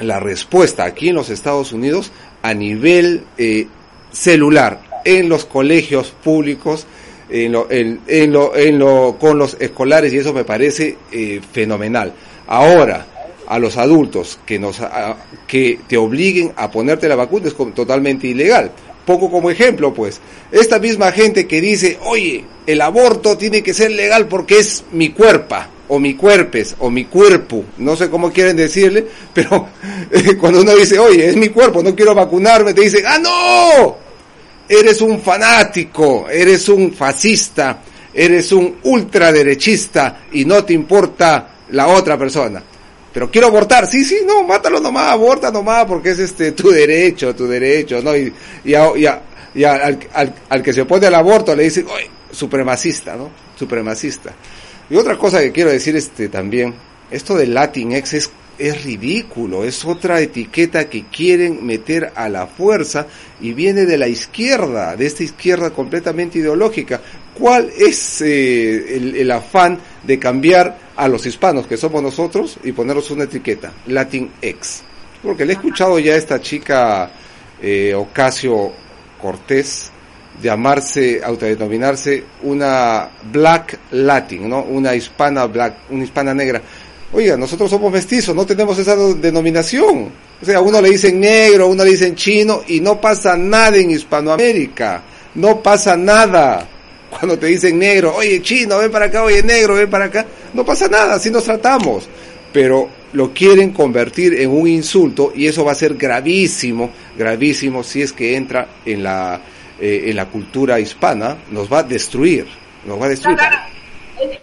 Speaker 5: la respuesta aquí en los Estados Unidos a nivel eh, celular en los colegios públicos, en lo, en, en lo, en lo, con los escolares y eso me parece fenomenal. Ahora, a los adultos que, nos, que te obliguen a ponerte la vacuna es totalmente ilegal. Poco como ejemplo, pues, esta misma gente que dice, oye, el aborto tiene que ser legal porque es mi cuerpo, o mi cuerpes, o mi cuerpo, no sé cómo quieren decirle, pero cuando uno dice, oye, es mi cuerpo, no quiero vacunarme, te dicen, ah, no, eres un fanático, eres un fascista, eres un ultraderechista y no te importa la otra persona pero quiero abortar, sí, sí, no, mátalo nomás, aborta nomás, porque es este tu derecho, tu derecho, ¿no? Y, y, y, al, al, que se opone al aborto le dicen, oye, supremacista, ¿no? Supremacista. Y otra cosa que quiero decir este también, esto del Latinx es, es ridículo, es otra etiqueta que quieren meter a la fuerza y viene de la izquierda, de esta izquierda completamente ideológica. ¿Cuál es eh, el, el afán de cambiar a los hispanos que somos nosotros y ponernos una etiqueta, Latinx. Porque le he escuchado ya a esta chica eh, Ocasio Cortés llamarse, autodenominarse una Black Latin, ¿no? Una hispana black, una hispana negra. Oiga, nosotros somos mestizos, no tenemos esa denominación. O sea, a uno le dicen negro, a uno le dicen chino y no pasa nada en Hispanoamérica. No pasa nada. Cuando te dicen negro, oye chino, ven para acá, oye negro, ven para acá, no pasa nada, así nos tratamos. Pero lo quieren convertir en un insulto y eso va a ser gravísimo, gravísimo si es que entra en la, eh, en la cultura hispana, nos va a destruir, nos va a destruir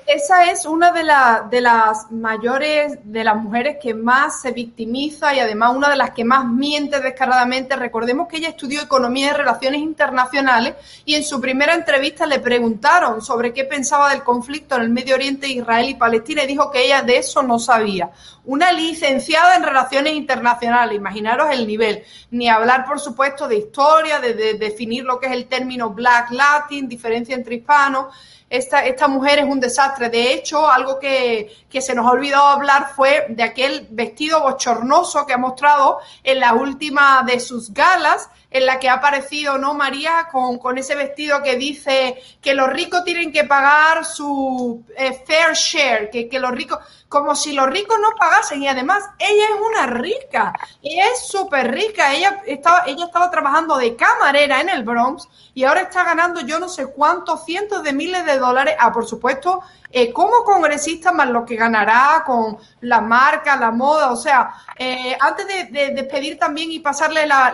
Speaker 1: esa es una de, de las mayores, de las mujeres que más se victimiza y además una de las que más miente descaradamente. Recordemos que ella estudió Economía y Relaciones Internacionales y en su primera entrevista le preguntaron sobre qué pensaba del conflicto en el Medio Oriente, Israel y Palestina y dijo que ella de eso no sabía. Una licenciada en Relaciones Internacionales, imaginaros el nivel. Ni hablar, por supuesto, de historia, de, de definir lo que es el término Black Latin, diferencia entre hispanos esta, esta mujer es un desastre. De hecho, algo que, que se nos ha olvidado hablar fue de aquel vestido bochornoso que ha mostrado en la última de sus galas, en la que ha aparecido, ¿no, María? Con, con ese vestido que dice que los ricos tienen que pagar su eh, fair share, que, que los ricos, como si los ricos no pagasen. Y además, ella es una rica, ella es súper rica. Ella estaba, ella estaba trabajando de camarera en el Bronx y ahora está ganando yo no sé cuántos cientos de miles de dólares. Ah, por supuesto, eh, como congresista más lo que ganará con la marca, la moda, o sea, eh, antes de, despedir también y pasarle la,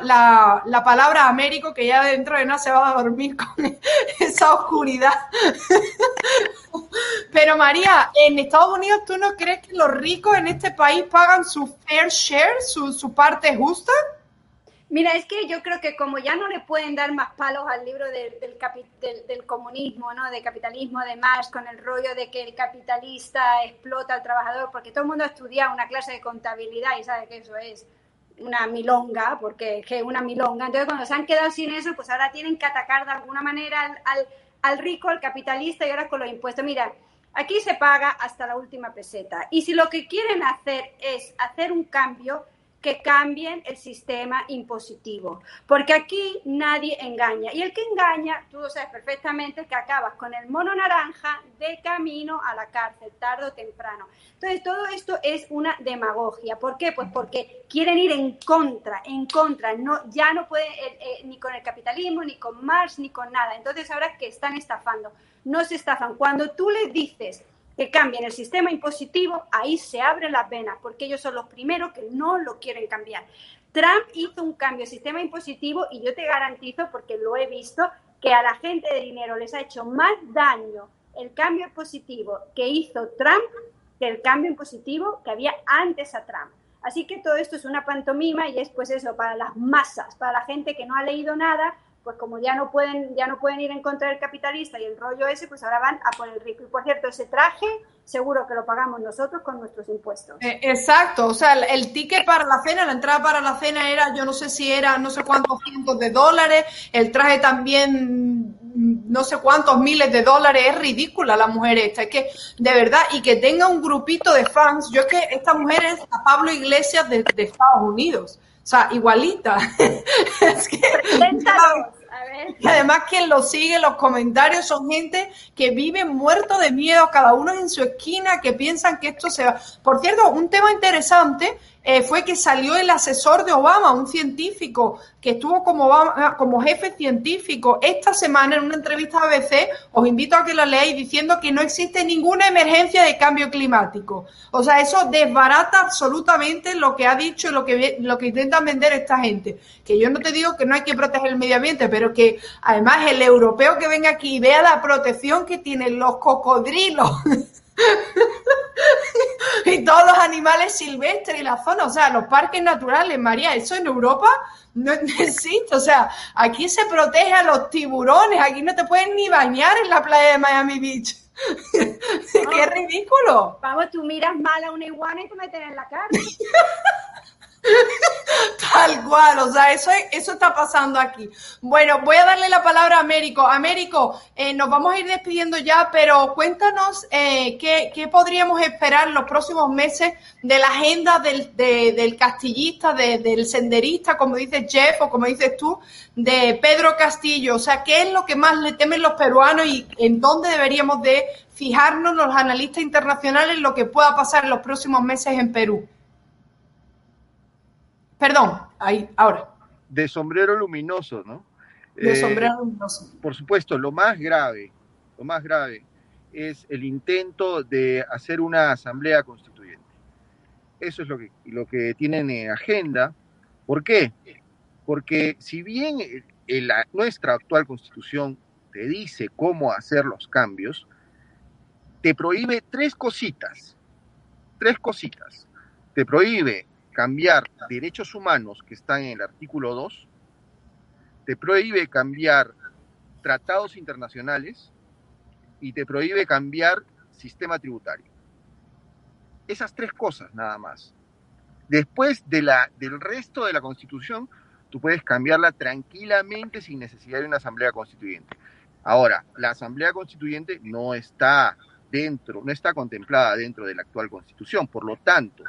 Speaker 1: la, palabra Américo, que ya dentro de nada se va a dormir con esa oscuridad. Pero María, en Estados Unidos, ¿tú no crees que los ricos en este país pagan su fair share, su, su parte justa?
Speaker 3: Mira, es que yo creo que como ya no le pueden dar más palos al libro del, del, comunismo, ¿no? De capitalismo de Marx, con el rollo de que el capitalista explota al trabajador, porque todo el mundo ha estudiado una clase de contabilidad y sabe que eso es una milonga, porque es una milonga. Entonces, cuando se han quedado sin eso, pues ahora tienen que atacar de alguna manera al, al rico, al capitalista y ahora con los impuestos. Mira, aquí se paga hasta la última peseta. Y si lo que quieren hacer es hacer un cambio, que cambien el sistema impositivo, porque aquí nadie engaña. Y el que engaña, tú lo sabes perfectamente, que acabas con el mono naranja de camino a la cárcel, tarde o temprano. Entonces, todo esto es una demagogia. ¿Por qué? Pues porque quieren ir en contra, en contra. No, ya no pueden eh, eh, ni con el capitalismo, ni con Marx, ni con nada. Entonces, ahora que están estafando, no se estafan. Cuando tú les dices que cambien el sistema impositivo, ahí se abren las venas, porque ellos son los primeros que no lo quieren cambiar. Trump hizo un cambio de sistema impositivo y yo te garantizo, porque lo he visto, que a la gente de dinero les ha hecho más daño el cambio impositivo que hizo Trump que el cambio impositivo que había antes a Trump. Así que todo esto es una pantomima y es pues eso, para las masas, para la gente que no ha leído nada, pues como ya no pueden, ya no pueden ir en contra del capitalista y el rollo ese, pues ahora van a por el rico. Y por cierto, ese traje seguro que lo pagamos nosotros con nuestros impuestos.
Speaker 1: Eh, exacto, o sea, el, ticket para la cena, la entrada para la cena era, yo no sé si era no sé cuántos cientos de dólares, el traje también no sé cuántos miles de dólares, es ridícula la mujer esta, es que de verdad, y que tenga un grupito de fans, yo es que esta mujer es a Pablo Iglesias de Estados Unidos. O sea, igualita. es que, y además quien lo sigue, los comentarios son gente que vive muerto de miedo, cada uno en su esquina, que piensan que esto se va. Por cierto, un tema interesante eh, fue que salió el asesor de Obama, un científico que estuvo como, como jefe científico esta semana en una entrevista a ABC, os invito a que lo leáis diciendo que no existe ninguna emergencia de cambio climático. O sea, eso desbarata absolutamente lo que ha dicho y lo que, lo que intentan vender esta gente. Que yo no te digo que no hay que proteger el medio ambiente, pero que además el europeo que venga aquí y vea la protección que tienen los cocodrilos y todos los animales silvestres y la zona, o sea, los parques naturales, María, eso en Europa no, existe, o sea, aquí se protege a los tiburones, aquí no te pueden ni bañar en la playa de Miami Beach. ¡Qué ridículo!
Speaker 3: Vamos, tú miras mal a una iguana y te meten en la cara.
Speaker 1: Tal cual, o sea, eso, eso está pasando aquí. Bueno, voy a darle la palabra a Américo. Américo, eh, nos vamos a ir despidiendo ya, pero cuéntanos eh, qué, podríamos esperar los próximos meses de la agenda del, del castillista, del senderista, como dice Jeff o como dices tú, de Pedro Castillo. O sea, ¿qué es lo que más le temen los peruanos y en dónde deberíamos de fijarnos los analistas internacionales lo que pueda pasar en los próximos meses en Perú? Perdón, ahí, ahora.
Speaker 4: De sombrero luminoso, ¿no?
Speaker 1: De eh, sombrero luminoso.
Speaker 4: Por supuesto, lo más grave, lo más grave es el intento de hacer una asamblea constituyente. Eso es lo que, lo que tienen en agenda. ¿Por qué? Porque si bien nuestra actual constitución te dice cómo hacer los cambios, te prohíbe tres cositas. Tres cositas. Te prohíbe cambiar derechos humanos que están en el artículo 2, te prohíbe cambiar tratados internacionales y te prohíbe cambiar sistema tributario. Esas tres cosas nada más. Después de la, del resto de la constitución, tú puedes cambiarla tranquilamente sin necesidad de una asamblea constituyente. Ahora, la asamblea constituyente no está dentro, no está contemplada dentro de la actual constitución. Por lo tanto,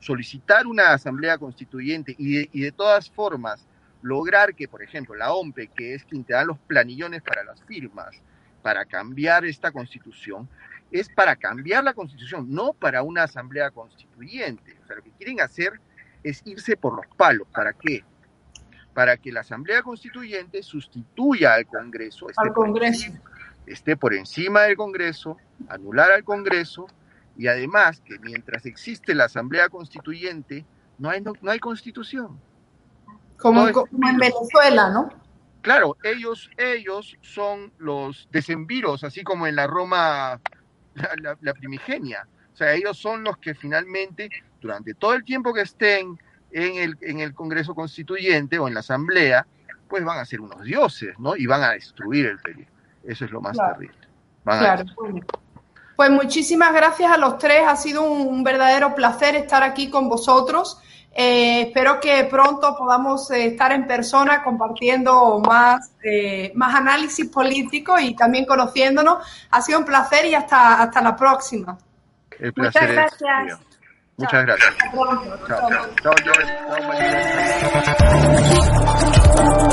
Speaker 4: solicitar una asamblea constituyente y de, todas formas lograr que, por ejemplo, la OMPE, que es quien te da los planillones para las firmas, para cambiar esta constitución, es para cambiar la constitución, no para una asamblea constituyente. O sea, lo que quieren hacer es irse por los palos. ¿Para qué? Para que la asamblea constituyente sustituya al Congreso.
Speaker 1: Al Congreso.
Speaker 4: esté por encima del Congreso, anular al Congreso y además que mientras existe la Asamblea Constituyente no hay, no, hay constitución.
Speaker 1: Como, en Venezuela, ¿no?
Speaker 4: Claro, ellos, ellos son los desenviros, así como en la Roma, la primigenia. O sea, ellos son los que finalmente, durante todo el tiempo que estén en el, en el Congreso Constituyente o en la Asamblea, pues van a ser unos dioses, ¿no? Y van a destruir el Perú. Eso es lo más terrible.
Speaker 1: claro. Pues muchísimas gracias a los tres. Ha sido un, verdadero placer estar aquí con vosotros. Eh, espero que pronto podamos eh, estar en persona compartiendo más, eh, más análisis político y también conociéndonos. Ha sido un placer y hasta, hasta la próxima.
Speaker 3: Muchas gracias.
Speaker 4: Muchas gracias. Chao, chao. chao,